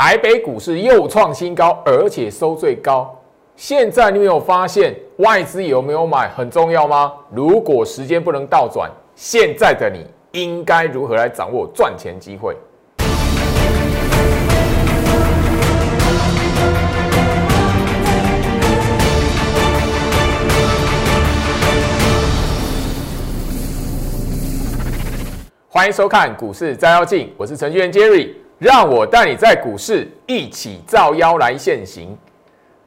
台北股市又创新高，而且收最高。现在你有发现外资有没有买很重要吗？如果时间不能倒转，现在的你应该如何来掌握赚钱机会？欢迎收看股市摘要镜，我是程序员 Jerry，让我带你在股市一起造妖来现行。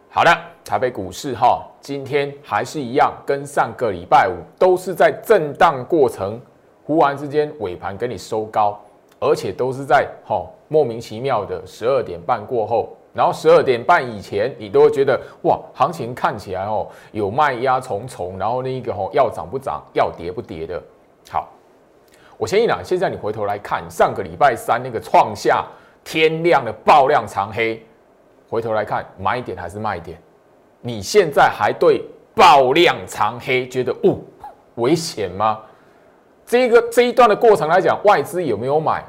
好的，台北股市哈，今天还是一样，跟上个礼拜五都是在震荡过程，忽然之间尾盘给你收高，而且都是在哈莫名其妙的十二点半过后，然后十二点半以前，你都会觉得哇，行情看起来哦有卖压重重，然后那一个吼要涨不涨，要跌不跌的。好。我先讲，现在你回头来看上个礼拜三那个创下天量的爆量长黑，回头来看买点还是卖点？你现在还对爆量长黑觉得哦危险吗？这个这一段的过程来讲，外资有没有买？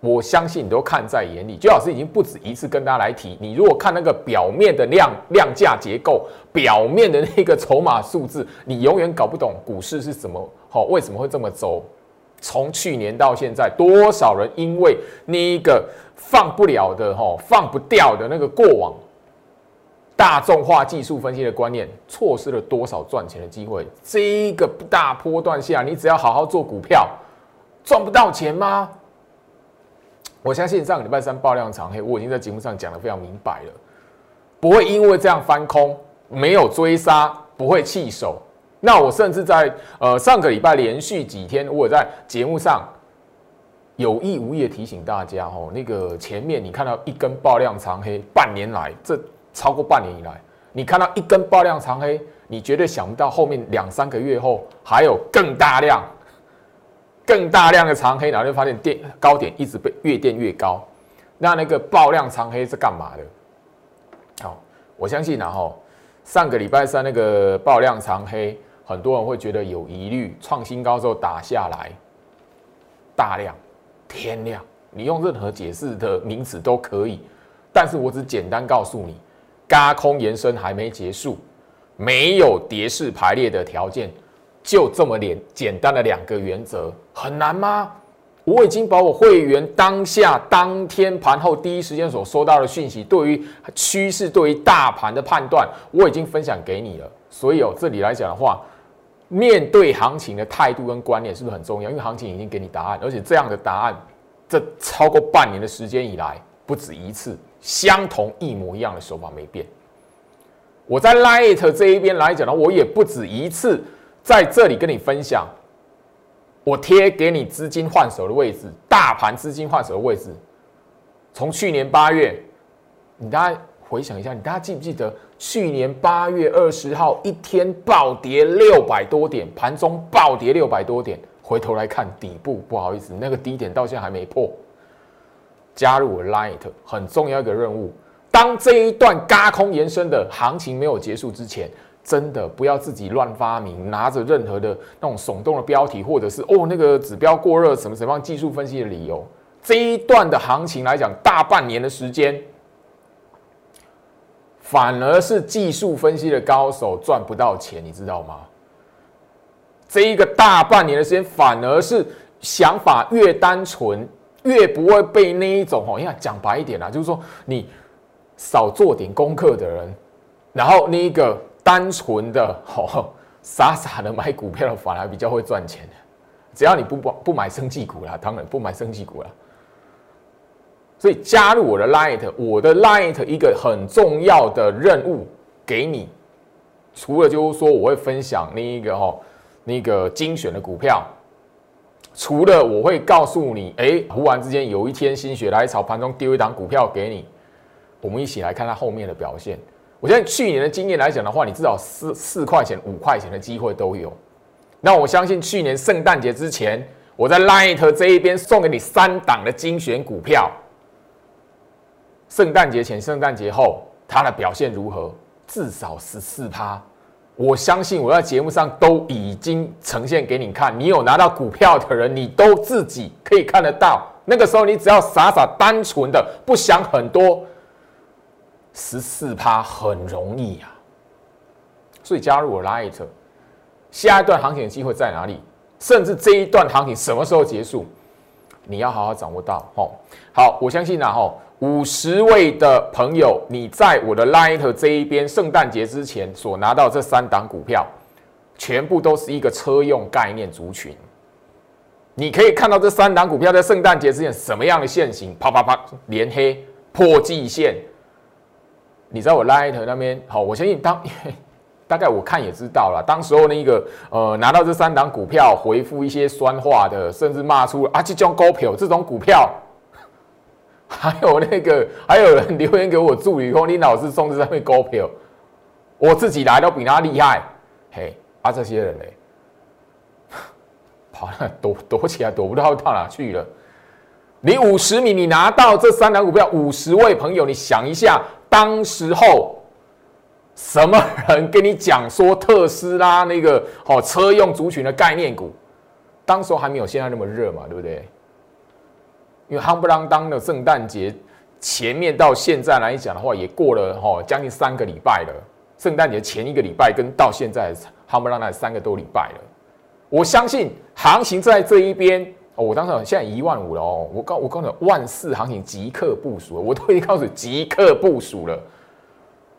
我相信你都看在眼里。最老师已经不止一次跟大家来提，你如果看那个表面的量量价结构，表面的那个筹码数字，你永远搞不懂股市是怎么好，为什么会这么走？从去年到现在，多少人因为那一个放不了的、哈放不掉的那个过往大众化技术分析的观念，错失了多少赚钱的机会？这一个大波段下，你只要好好做股票，赚不到钱吗？我相信上个礼拜三爆量长黑，我已经在节目上讲的非常明白了，不会因为这样翻空，没有追杀，不会弃手。那我甚至在呃上个礼拜连续几天，我在节目上有意无意的提醒大家哦，那个前面你看到一根爆量长黑，半年来这超过半年以来，你看到一根爆量长黑，你绝对想不到后面两三个月后还有更大量、更大量的长黑，然后就发现电高点一直被越垫越高。那那个爆量长黑是干嘛的？好，我相信然后上个礼拜三那个爆量长黑。很多人会觉得有疑虑，创新高之后打下来，大量、天量，你用任何解释的名词都可以，但是我只简单告诉你，嘎空延伸还没结束，没有跌势排列的条件，就这么简简单的两个原则，很难吗？我已经把我会员当下当天盘后第一时间所收到的讯息，对于趋势、对于大盘的判断，我已经分享给你了。所以哦，这里来讲的话。面对行情的态度跟观念是不是很重要？因为行情已经给你答案，而且这样的答案，这超过半年的时间以来，不止一次，相同一模一样的手法没变。我在 Light 这一边来讲呢，我也不止一次在这里跟你分享，我贴给你资金换手的位置，大盘资金换手的位置，从去年八月，你大家回想一下，你大家记不记得？去年八月二十号一天暴跌六百多点，盘中暴跌六百多点，回头来看底部，不好意思，那个低点到现在还没破。加入我 Light 很重要一个任务，当这一段嘎空延伸的行情没有结束之前，真的不要自己乱发明，拿着任何的那种耸动的标题，或者是哦那个指标过热什么什么技术分析的理由。这一段的行情来讲，大半年的时间。反而是技术分析的高手赚不到钱，你知道吗？这一个大半年的时间，反而是想法越单纯，越不会被那一种哦，你看讲白一点啦，就是说你少做点功课的人，然后那一个单纯的哦傻傻的买股票的，反而比较会赚钱。只要你不不不买生技股啦，当然不买生技股啦。所以加入我的 Light，我的 Light 一个很重要的任务给你，除了就是说我会分享那一个哈那个精选的股票，除了我会告诉你，哎，忽然之间有一天心血来潮，盘中丢一档股票给你，我们一起来看它后面的表现。我现在去年的经验来讲的话，你至少四四块钱、五块钱的机会都有。那我相信去年圣诞节之前，我在 Light 这一边送给你三档的精选股票。圣诞节前、圣诞节后，它的表现如何？至少十四趴。我相信我在节目上都已经呈现给你看。你有拿到股票的人，你都自己可以看得到那个时候你只要傻傻单纯的不想很多，十四趴很容易啊。所以加入我 Light，下一段行情的机会在哪里？甚至这一段行情什么时候结束？你要好好掌握到。吼，好，我相信呐，吼，五十位的朋友，你在我的 Light 这一边，圣诞节之前所拿到这三档股票，全部都是一个车用概念族群。你可以看到这三档股票在圣诞节之前什么样的线型，啪啪啪连黑破季线。你在我 Light 那边，好，我相信当。大概我看也知道了，当时候那个呃拿到这三档股票，回复一些酸话的，甚至骂出啊这种股票这种股票，还有那个还有人留言给我助理说你老是送这上面股票，我自己来都比他厉害，嘿啊这些人嘞，跑了躲躲起来躲不到到哪去了？你五十米你拿到这三档股票，五十位朋友，你想一下，当时候。什么人跟你讲说特斯拉那个好车用族群的概念股，当时候还没有现在那么热嘛，对不对？因为夯不啷当的圣诞节前面到现在来讲的话，也过了哈将近三个礼拜了。圣诞节前一个礼拜跟到现在夯不啷当三个多礼拜了。我相信行情在这一边，我当时现在一万五了哦，我告我告诉你，万四行情即刻部署，我都已经告诉你即刻部署了，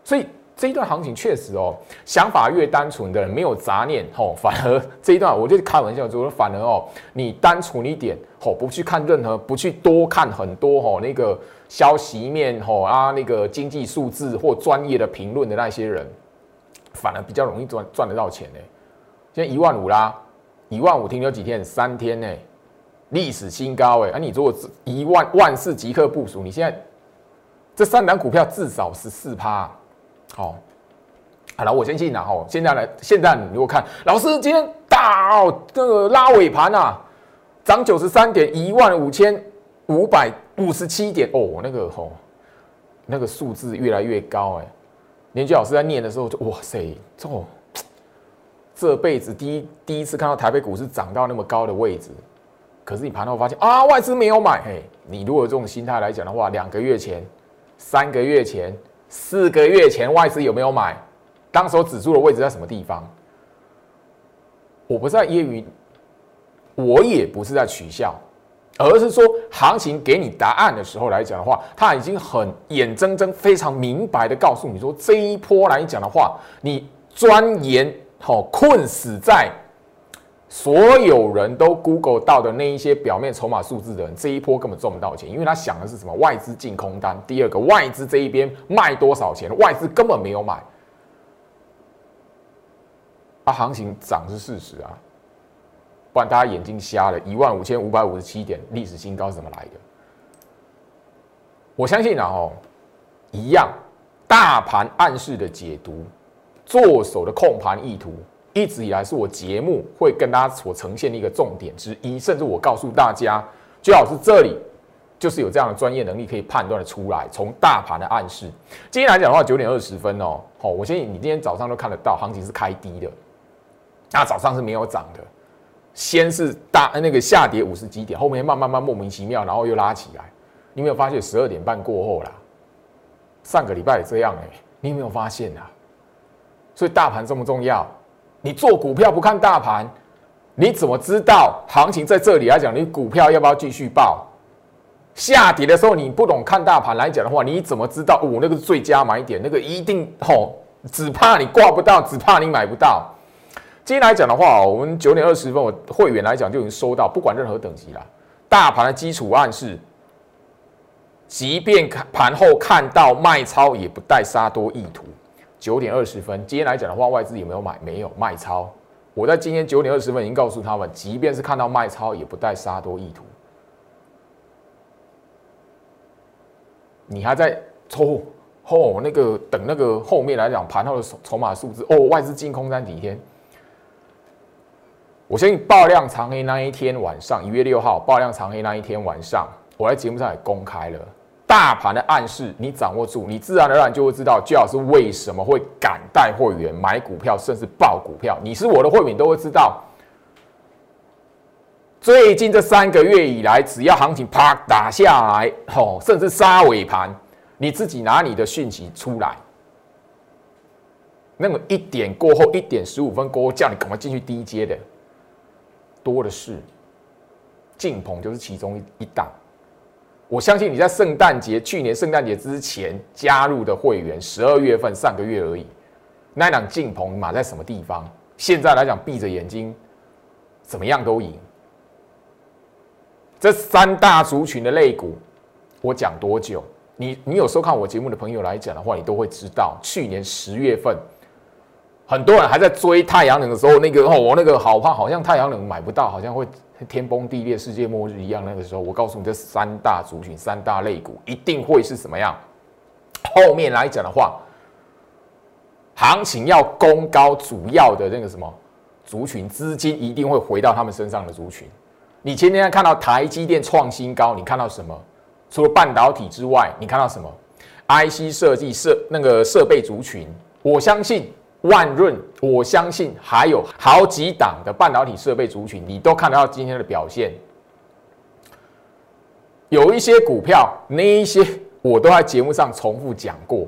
所以。这一段行情确实哦，想法越单纯的人没有杂念吼，反而 这一段我就开玩笑说，反而哦，你单纯一点吼，不去看任何，不去多看很多吼那个消息面吼啊那个经济数字或专业的评论的那些人，反而比较容易赚赚得到钱呢。现在一万五啦，一万五停留几天？三天呢，历史新高哎！啊，你如果一万万事即刻部署，你现在这三档股票至少十四趴。好，好了，我先进了哈。现在来，现在你如果看老师今天大哦，这个拉尾盘啊，涨九十三点一万五千五百五十七点哦，那个吼，那个数字越来越高哎。年纪老师在念的时候就哇塞，这这辈子第一第一次看到台北股市涨到那么高的位置。可是你盘后发现啊，外资没有买嘿。你如果这种心态来讲的话，两个月前、三个月前。四个月前外资有没有买？当时指数的位置在什么地方？我不是在揶揄，我也不是在取笑，而是说行情给你答案的时候来讲的话，他已经很眼睁睁、非常明白的告诉你说，这一波来讲的话，你钻研好困死在。所有人都 Google 到的那一些表面筹码数字的人，这一波根本赚不到钱，因为他想的是什么？外资进空单。第二个，外资这一边卖多少钱？外资根本没有买。啊，行情涨是事实啊，不然大家眼睛瞎了。一万五千五百五十七点历史新高是怎么来的？我相信啊，哦，一样，大盘暗示的解读，做手的控盘意图。一直以来是我节目会跟大家所呈现的一个重点之一，甚至我告诉大家，最好是这里就是有这样的专业能力可以判断的出来。从大盘的暗示，今天来讲的话，九点二十分哦，好，我相信你今天早上都看得到，行情是开低的，那早上是没有涨的，先是大那个下跌五十几点，后面慢慢慢莫名其妙，然后又拉起来。你有没有发现十二点半过后啦，上个礼拜也这样哎，你有没有发现啊？所以大盘重不重要？你做股票不看大盘，你怎么知道行情在这里来讲？你股票要不要继续报？下跌的时候你不懂看大盘来讲的话，你怎么知道我那个是最佳买点？那个一定吼，只怕你挂不到，只怕你买不到。今天来讲的话，我们九点二十分，我会员来讲就已经收到，不管任何等级了。大盘的基础暗示，即便看盘后看到卖超，也不带杀多意图。九点二十分，今天来讲的话，外资有没有买？没有卖超。我在今天九点二十分已经告诉他们，即便是看到卖超，也不带杀多意图。你还在抽后那个等那个后面来讲盘后的筹码数字哦，外资进空单几天？我相信爆量长黑那一天晚上，一月六号爆量长黑那一天晚上，我在节目上也公开了。大盘的暗示你掌握住，你自然而然就会知道，最好是为什么会敢带会员买股票，甚至爆股票。你是我的会员，都会知道，最近这三个月以来，只要行情啪打下来，吼，甚至杀尾盘，你自己拿你的讯息出来，那么一点过后，一点十五分过后，叫你赶快进去低阶的，多的是。进鹏就是其中一档。我相信你在圣诞节去年圣诞节之前加入的会员，十二月份上个月而已，那档进鹏码在什么地方？现在来讲，闭着眼睛，怎么样都赢。这三大族群的肋骨，我讲多久？你你有收看我节目的朋友来讲的话，你都会知道。去年十月份，很多人还在追太阳能的时候，那个哦，我那个好怕，好像太阳能买不到，好像会天崩地裂、世界末日一样。那个时候，我告诉你，这三大族群、三大类股一定会是什么样？后面来讲的话，行情要攻高，主要的那个什么族群资金一定会回到他们身上的族群。你前天看到台积电创新高，你看到什么？除了半导体之外，你看到什么？IC 设计设那个设备族群，我相信万润，我相信还有好几档的半导体设备族群，你都看得到今天的表现。有一些股票，那一些我都在节目上重复讲过，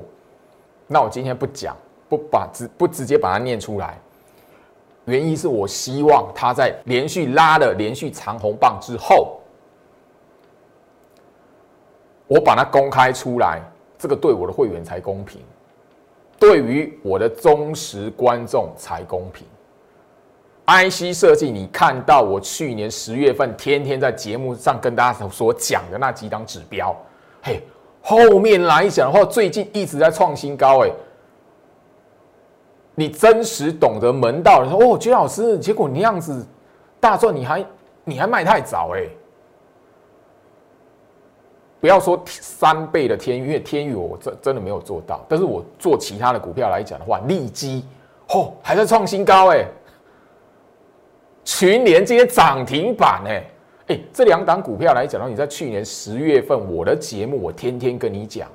那我今天不讲，不把直不直接把它念出来。原因是我希望它在连续拉了连续长红棒之后，我把它公开出来，这个对我的会员才公平，对于我的忠实观众才公平。IC 设计，你看到我去年十月份天天在节目上跟大家所讲的那几档指标，嘿，后面来讲的话，最近一直在创新高，哎。你真实懂得门道说哦，杰老师，结果你那样子大赚，你还你还卖太早哎！不要说三倍的天宇，因为天宇我真真的没有做到，但是我做其他的股票来讲的话，利基哦还在创新高哎，群联今天涨停板哎哎，这两档股票来讲的话，你在去年十月份我的节目我天天跟你讲。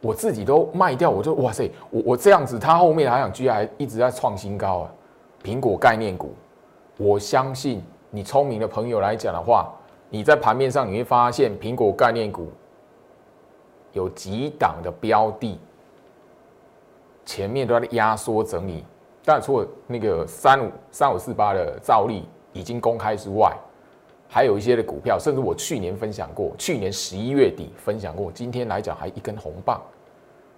我自己都卖掉，我就哇塞，我我这样子，它后面还想居然一直在创新高啊！苹果概念股，我相信你聪明的朋友来讲的话，你在盘面上你会发现苹果概念股有几档的标的，前面都在压缩整理，但除了那个三五三五四八的兆利已经公开之外。还有一些的股票，甚至我去年分享过，去年十一月底分享过，今天来讲还一根红棒，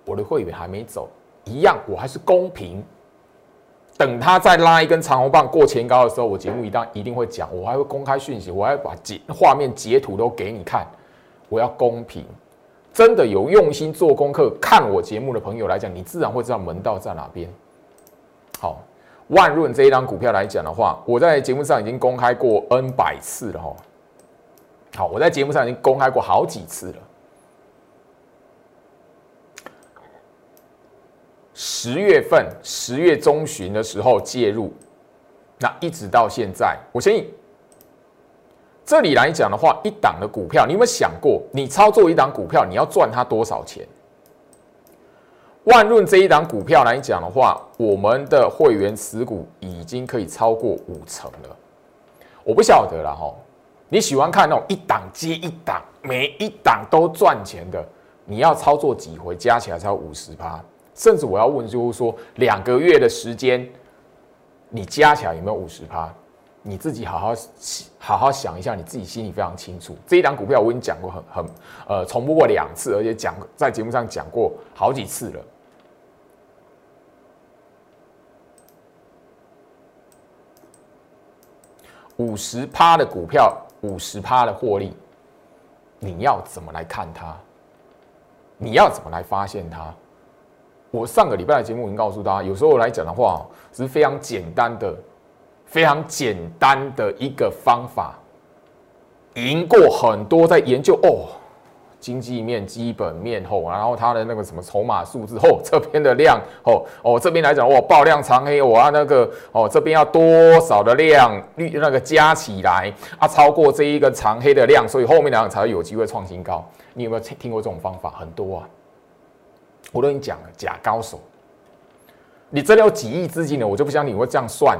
我的会员还没走，一样我还是公平。等他再拉一根长红棒过前高的时候，我节目一旦一定会讲，我还会公开讯息，我还把截画面截图都给你看，我要公平。真的有用心做功课看我节目的朋友来讲，你自然会知道门道在哪边。好。万润这一张股票来讲的话，我在节目上已经公开过 N 百次了哈。好，我在节目上已经公开过好几次了。十月份，十月中旬的时候介入，那一直到现在，我相信这里来讲的话，一档的股票，你有没有想过，你操作一档股票，你要赚它多少钱？万润这一档股票来讲的话，我们的会员持股已经可以超过五成了。我不晓得了哈，你喜欢看那种一档接一档，每一档都赚钱的，你要操作几回加起来才有五十趴？甚至我要问，就是说两个月的时间，你加起来有没有五十趴？你自己好好好好想一下，你自己心里非常清楚。这一档股票我已经讲过很很呃重播过两次，而且讲在节目上讲过好几次了。五十趴的股票，五十趴的获利，你要怎么来看它？你要怎么来发现它？我上个礼拜的节目已经告诉大家，有时候来讲的话，是非常简单的。非常简单的一个方法，赢过很多在研究哦，经济面、基本面后，然后它的那个什么筹码数字后，这边的量哦哦，这边来讲哦，爆量长黑，我要那个哦，这边要多少的量率那个加起来啊，超过这一个长黑的量，所以后面两个才会有机会创新高。你有没有听过这种方法？很多啊，我都跟你讲了，假高手，你真的有几亿资金呢？我就不相信你会这样算。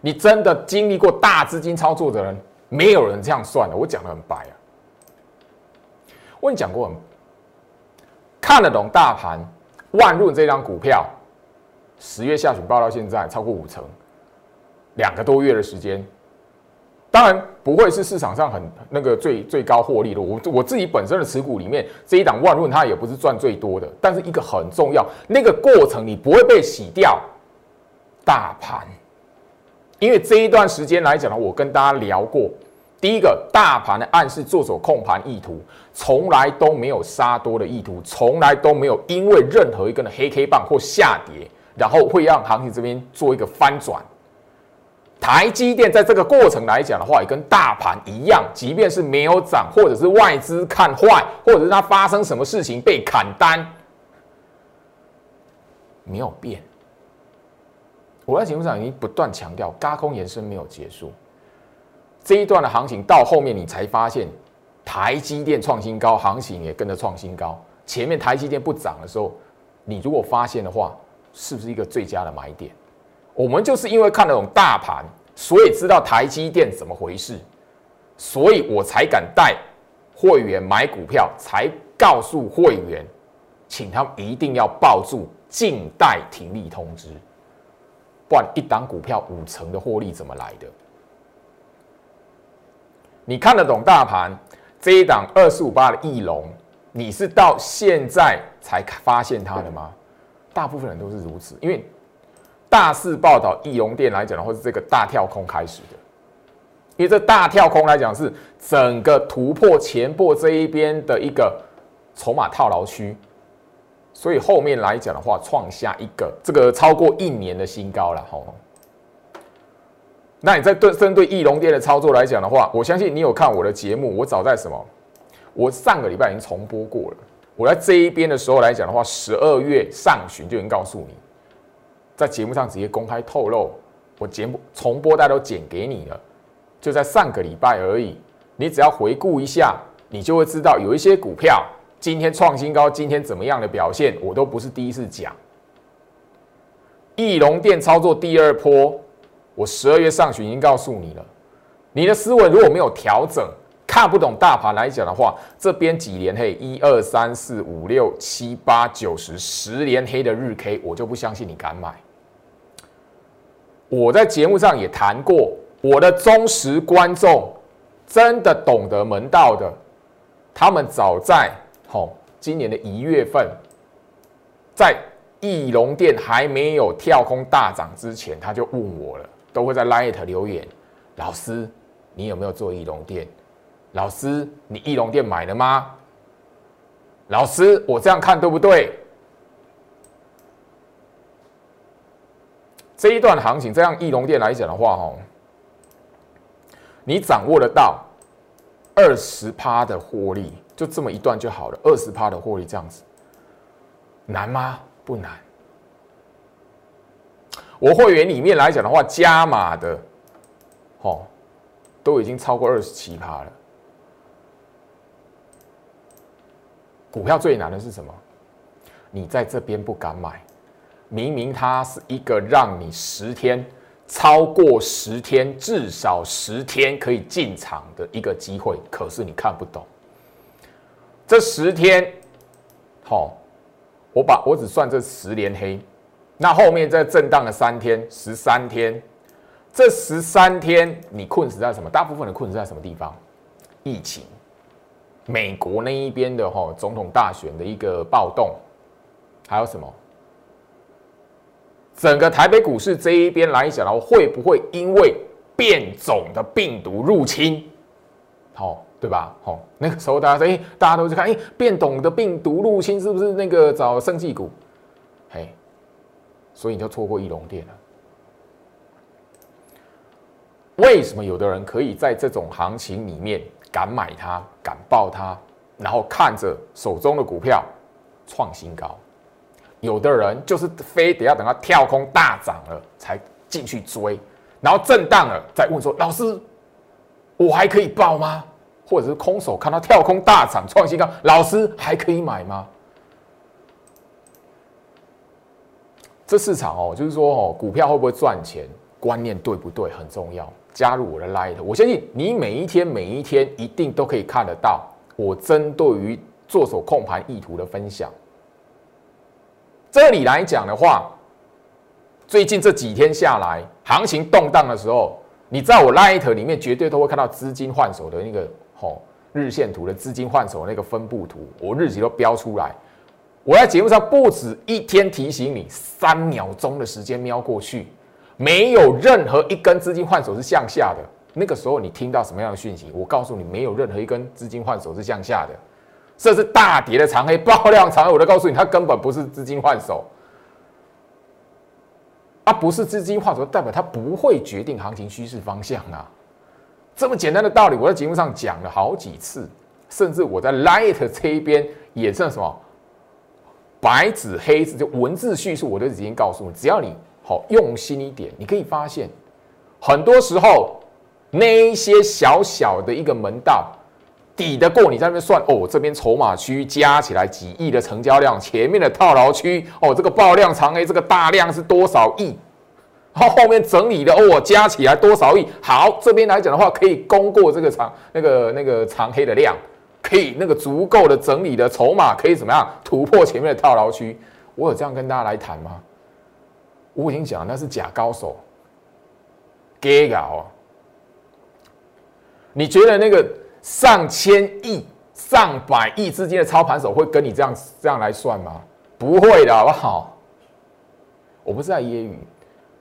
你真的经历过大资金操作的人，没有人这样算的。我讲的很白啊，我跟你讲过，看得懂大盘，万润这张股票，十月下旬报到现在超过五成，两个多月的时间。当然不会是市场上很那个最最高获利的。我我自己本身的持股里面，这一档万润它也不是赚最多的，但是一个很重要，那个过程你不会被洗掉大盘，因为这一段时间来讲呢，我跟大家聊过，第一个大盘的暗示做手控盘意图，从来都没有杀多的意图，从来都没有因为任何一根的黑 K 棒或下跌，然后会让行情这边做一个翻转。台积电在这个过程来讲的话，也跟大盘一样，即便是没有涨，或者是外资看坏，或者是它发生什么事情被砍单，没有变。我在节目上已经不断强调，高空延伸没有结束。这一段的行情到后面，你才发现台积电创新高，行情也跟着创新高。前面台积电不涨的时候，你如果发现的话，是不是一个最佳的买点？我们就是因为看得懂大盘，所以知道台积电怎么回事，所以我才敢带会员买股票，才告诉会员，请他们一定要抱住静待停利通知，不然一档股票五成的获利怎么来的？你看得懂大盘这一档二四五八的翼龙，你是到现在才发现它的吗？大部分人都是如此，因为。大肆报道易容店来讲的话，是这个大跳空开始的，因为这大跳空来讲是整个突破前波这一边的一个筹码套牢区，所以后面来讲的话，创下一个这个超过一年的新高了吼。那你在对针对易容店的操作来讲的话，我相信你有看我的节目，我早在什么？我上个礼拜已经重播过了。我在这一边的时候来讲的话，十二月上旬就已经告诉你。在节目上直接公开透露，我节目重播带都剪给你了，就在上个礼拜而已。你只要回顾一下，你就会知道有一些股票今天创新高，今天怎么样的表现，我都不是第一次讲。翼龙电操作第二波，我十二月上旬已经告诉你了。你的思维如果没有调整，看不懂大盘来讲的话，这边几连黑，一二三四五六七八九十十连黑的日 K，我就不相信你敢买。我在节目上也谈过，我的忠实观众真的懂得门道的，他们早在吼今年的一月份，在翼龙店还没有跳空大涨之前，他就问我了，都会在 Light 留言，老师，你有没有做翼龙店？老师，你翼龙店买了吗？老师，我这样看对不对？这一段行情，这样翼龙店来讲的话，哈，你掌握得到二十趴的获利，就这么一段就好了。二十趴的获利这样子，难吗？不难。我会员里面来讲的话，加码的，哦，都已经超过二十七趴了。股票最难的是什么？你在这边不敢买。明明它是一个让你十天超过十天至少十天可以进场的一个机会，可是你看不懂。这十天，好，我把我只算这十连黑，那后面在震荡了三天，十三天，这十三天你困死在什么？大部分的困死在什么地方？疫情，美国那一边的哈总统大选的一个暴动，还有什么？整个台北股市这一边来讲的话，会不会因为变种的病毒入侵，好对吧？好，那个时候大家说，哎，大家都去看，哎，变种的病毒入侵是不是那个找生技股？嘿，所以你就错过翼龙店了。为什么有的人可以在这种行情里面敢买它、敢报它，然后看着手中的股票创新高？有的人就是非得要等到跳空大涨了才进去追，然后震荡了再问说：“老师，我还可以报吗？”或者是空手看到跳空大涨创新高，老师还可以买吗？这市场哦，就是说哦，股票会不会赚钱？观念对不对很重要。加入我的 Light，我相信你每一天每一天一定都可以看得到我针对于做手控盘意图的分享。这里来讲的话，最近这几天下来，行情动荡的时候，你在我 Light 里面绝对都会看到资金换手的那个吼日线图的资金换手那个分布图，我日期都标出来。我在节目上不止一天提醒你，三秒钟的时间瞄过去。没有任何一根资金换手是向下的。那个时候你听到什么样的讯息？我告诉你，没有任何一根资金换手是向下的。这是大跌的长黑爆量长黑，我都告诉你，它根本不是资金换手。啊，不是资金换手，代表它不会决定行情趋势方向啊。这么简单的道理，我在节目上讲了好几次，甚至我在 Light 这一边也算什么白纸黑字就文字叙述，我都已经告诉你，只要你。好，用心一点，你可以发现，很多时候那一些小小的一个门道，抵得过你在那边算哦。这边筹码区加起来几亿的成交量，前面的套牢区哦，这个爆量长 A 这个大量是多少亿？然后后面整理的哦，加起来多少亿？好，这边来讲的话，可以攻过这个长那个那个长黑的量，可以那个足够的整理的筹码，可以怎么样突破前面的套牢区？我有这样跟大家来谈吗？我已经讲，那是假高手，gay 搞。你觉得那个上千亿、上百亿资金的操盘手会跟你这样这样来算吗？不会的，好不好？我不是在揶揄，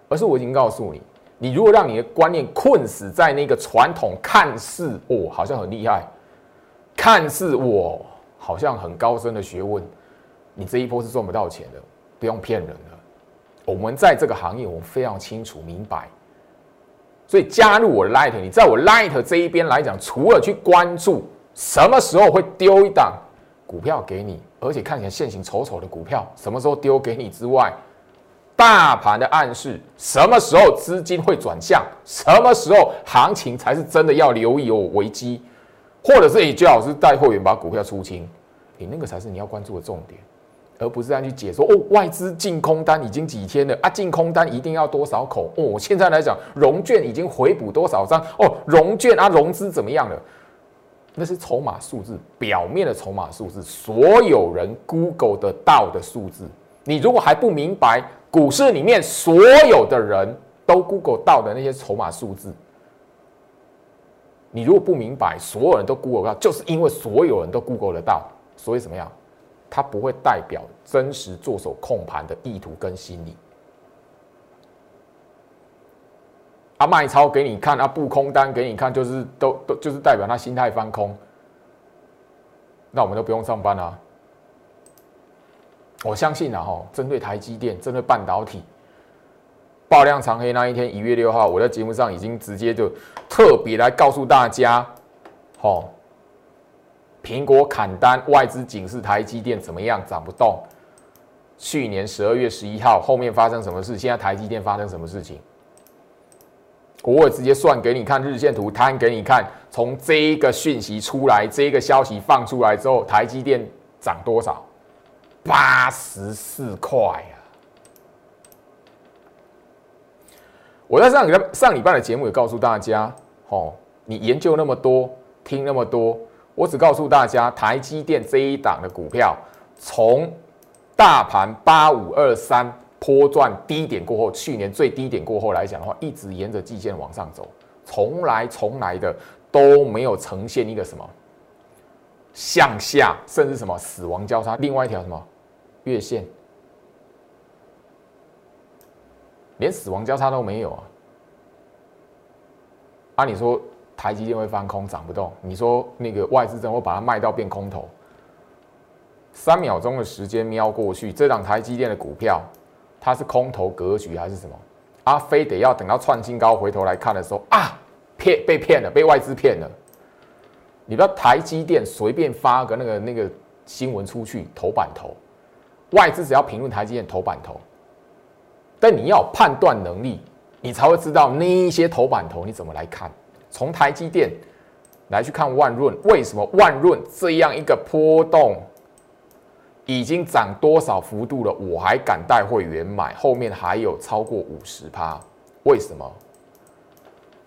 而是我已经告诉你，你如果让你的观念困死在那个传统，看似哦好像很厉害，看似我好像很高深的学问，你这一波是赚不到钱的，不用骗人了。我们在这个行业，我们非常清楚明白，所以加入我 Light，你在我 Light 这一边来讲，除了去关注什么时候会丢一档股票给你，而且看起来现行丑丑的股票什么时候丢给你之外，大盘的暗示，什么时候资金会转向，什么时候行情才是真的要留意有危机，或者是你最好是带货员把股票出清，你那个才是你要关注的重点。而不是这样去解说哦，外资净空单已经几天了啊？净空单一定要多少口哦？现在来讲，融券已经回补多少张哦？融券啊，融资怎么样了？那是筹码数字，表面的筹码数字，所有人 Google 得到的数字。你如果还不明白，股市里面所有的人都 Google 到的那些筹码数字，你如果不明白，所有人都 Google 到，就是因为所有人都 Google 得到，所以怎么样？它不会代表真实做手控盘的意图跟心理。啊，卖超给你看，啊，布空单给你看，就是都都就是代表他心态翻空。那我们都不用上班啊。我相信啊，哈，针对台积电，针对半导体爆量长黑那一天，一月六号，我在节目上已经直接就特别来告诉大家，好。苹果砍单，外资警示台积电怎么样？涨不动。去年十二月十一号，后面发生什么事？现在台积电发生什么事情？我会直接算给你看日线图，摊给你看。从这一个讯息出来，这一个消息放出来之后，台积电涨多少？八十四块啊！我在上礼拜上礼拜的节目也告诉大家，哦，你研究那么多，听那么多。我只告诉大家，台积电这一档的股票，从大盘八五二三波段低点过后，去年最低点过后来讲的话，一直沿着季线往上走，从来从来的都没有呈现一个什么向下，甚至什么死亡交叉。另外一条什么月线，连死亡交叉都没有啊！按理说。台积电会翻空，涨不动。你说那个外资真会把它卖到变空头？三秒钟的时间瞄过去，这档台积电的股票，它是空头格局还是什么？啊，非得要等到创新高回头来看的时候啊，骗被骗了，被外资骗了。你不要台积电随便发个那个那个新闻出去，头版头，外资只要评论台积电头版头，但你要判断能力，你才会知道那一些头版头你怎么来看。从台积电来去看万润，为什么万润这样一个波动已经涨多少幅度了，我还敢带会员买？后面还有超过五十趴，为什么？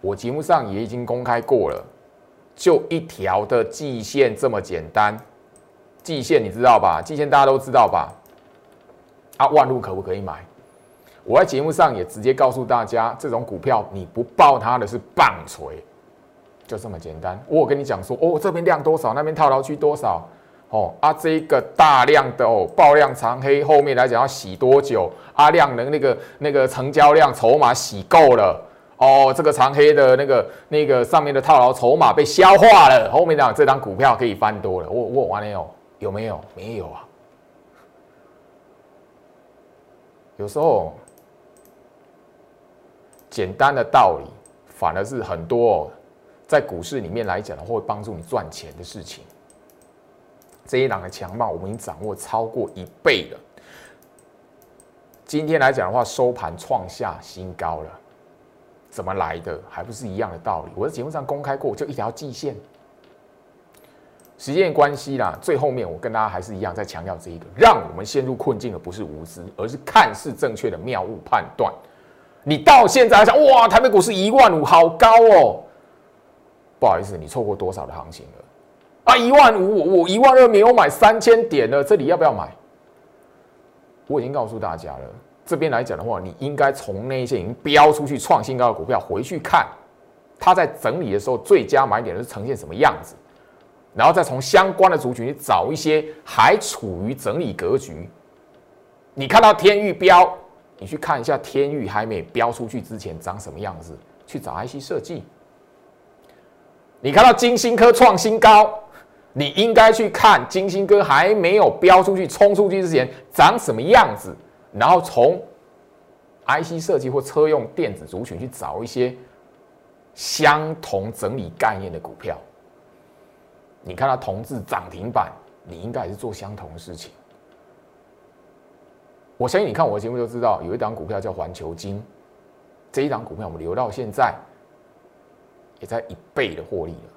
我节目上也已经公开过了，就一条的季线这么简单。季线你知道吧？季线大家都知道吧？啊，万路可不可以买？我在节目上也直接告诉大家，这种股票你不报它的是棒槌，就这么简单。我跟你讲说，哦，这边量多少，那边套牢区多少，哦啊，这一个大量的哦爆量长黑，后面来讲要洗多久？啊，量能那个那个成交量筹码洗够了，哦，这个长黑的那个那个上面的套牢筹码被消化了，后面讲这张股票可以翻多了。我我完了有有没有？没有啊。有时候。简单的道理，反而是很多哦在股市里面来讲的话，会帮助你赚钱的事情。这一档的强貌，我们已经掌握超过一倍了。今天来讲的话，收盘创下新高了，怎么来的？还不是一样的道理。我在节目上公开过，就一条季线。时间关系啦，最后面我跟大家还是一样在强调这一个，让我们陷入困境的不是无知，而是看似正确的谬误判断。你到现在还想哇，台北股市一万五，好高哦！不好意思，你错过多少的行情了？啊，一万五，我一万二没有买三千点了，这里要不要买？我已经告诉大家了，这边来讲的话，你应该从那些已经飙出去创新高的股票回去看，它在整理的时候最佳买点是呈现什么样子，然后再从相关的族群找一些还处于整理格局。你看到天域标。你去看一下天域还没飙出去之前长什么样子，去找 IC 设计。你看到金星科创新高，你应该去看金星科还没有飙出去、冲出去之前长什么样子，然后从 IC 设计或车用电子族群去找一些相同整理概念的股票。你看到同志涨停板，你应该也是做相同的事情。我相信你看我的节目就知道，有一档股票叫环球金，这一档股票我们留到现在，也在一倍的获利了。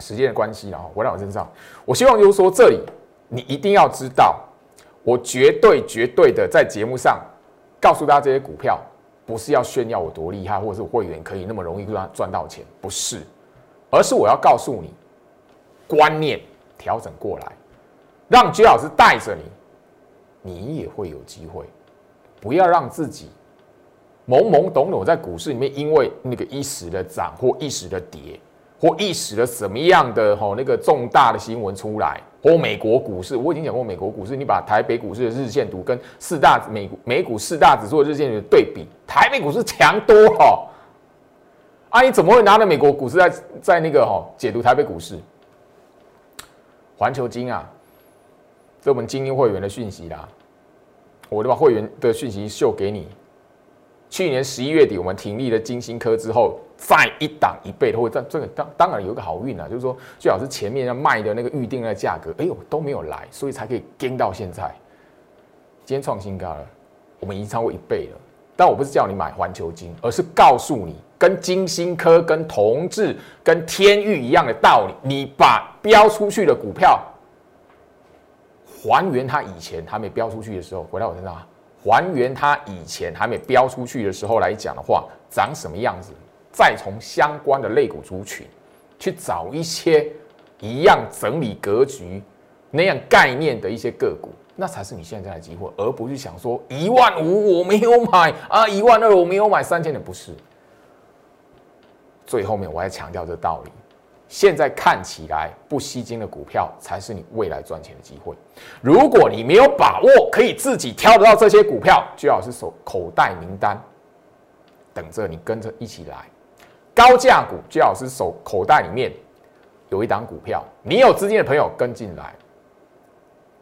时间的关系，然后回到我身上，我希望就是说，这里你一定要知道，我绝对绝对的在节目上告诉大家这些股票，不是要炫耀我多厉害，或者是会员可以那么容易赚赚到钱，不是，而是我要告诉你，观念调整过来，让居老师带着你。你也会有机会，不要让自己懵懵懂懂在股市里面，因为那个一时的涨或一时的跌，或一时的什么样的吼那个重大的新闻出来，或美国股市，我已经讲过美国股市，你把台北股市的日线图跟四大美美股四大指数的日线图对比，台北股市强多哈，啊你怎么会拿着美国股市在在那个哈解读台北股市？环球金啊，这我们精英会员的讯息啦。我就把会员的讯息秀给你。去年十一月底，我们停立了金星科之后，再一档一倍的，会这这个当当然有一个好运啊，就是说最好是前面要卖的那个预定的价格，哎呦都没有来，所以才可以跟到现在。今天创新高了，我们已经超过一倍了。但我不是叫你买环球金，而是告诉你，跟金星科、跟同志、跟天域一样的道理，你把标出去的股票。还原它以前它没标出去的时候，回到我身上，还原它以前还没标出去的时候来讲的话，长什么样子？再从相关的类股族群去找一些一样整理格局那样概念的一些个股，那才是你现在的机会，而不是想说一万五我没有买啊，一万二我没有买，三千的不是。最后面我还强调这道理。现在看起来不吸金的股票才是你未来赚钱的机会。如果你没有把握可以自己挑得到这些股票，最好是手口袋名单，等着你跟着一起来。高价股最好是手口袋里面有一档股票，你有资金的朋友跟进来。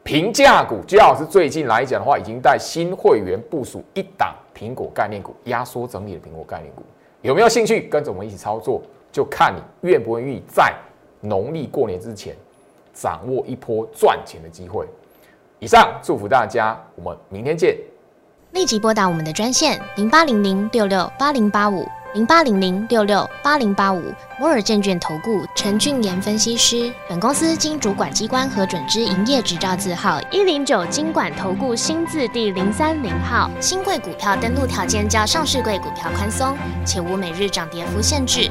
平价股最好是最近来讲的话，已经带新会员部署一档苹果概念股，压缩整理的苹果概念股，有没有兴趣跟着我们一起操作？就看你愿不愿意在农历过年之前掌握一波赚钱的机会。以上祝福大家，我们明天见。立即拨打我们的专线零八零零六六八零八五。零八零零六六八零八五摩尔证券投顾陈俊言分析师。本公司经主管机关核准之营业执照字号一零九金管投顾新字第零三零号。新贵股票登录条件较上市贵股票宽松，且无每日涨跌幅限制。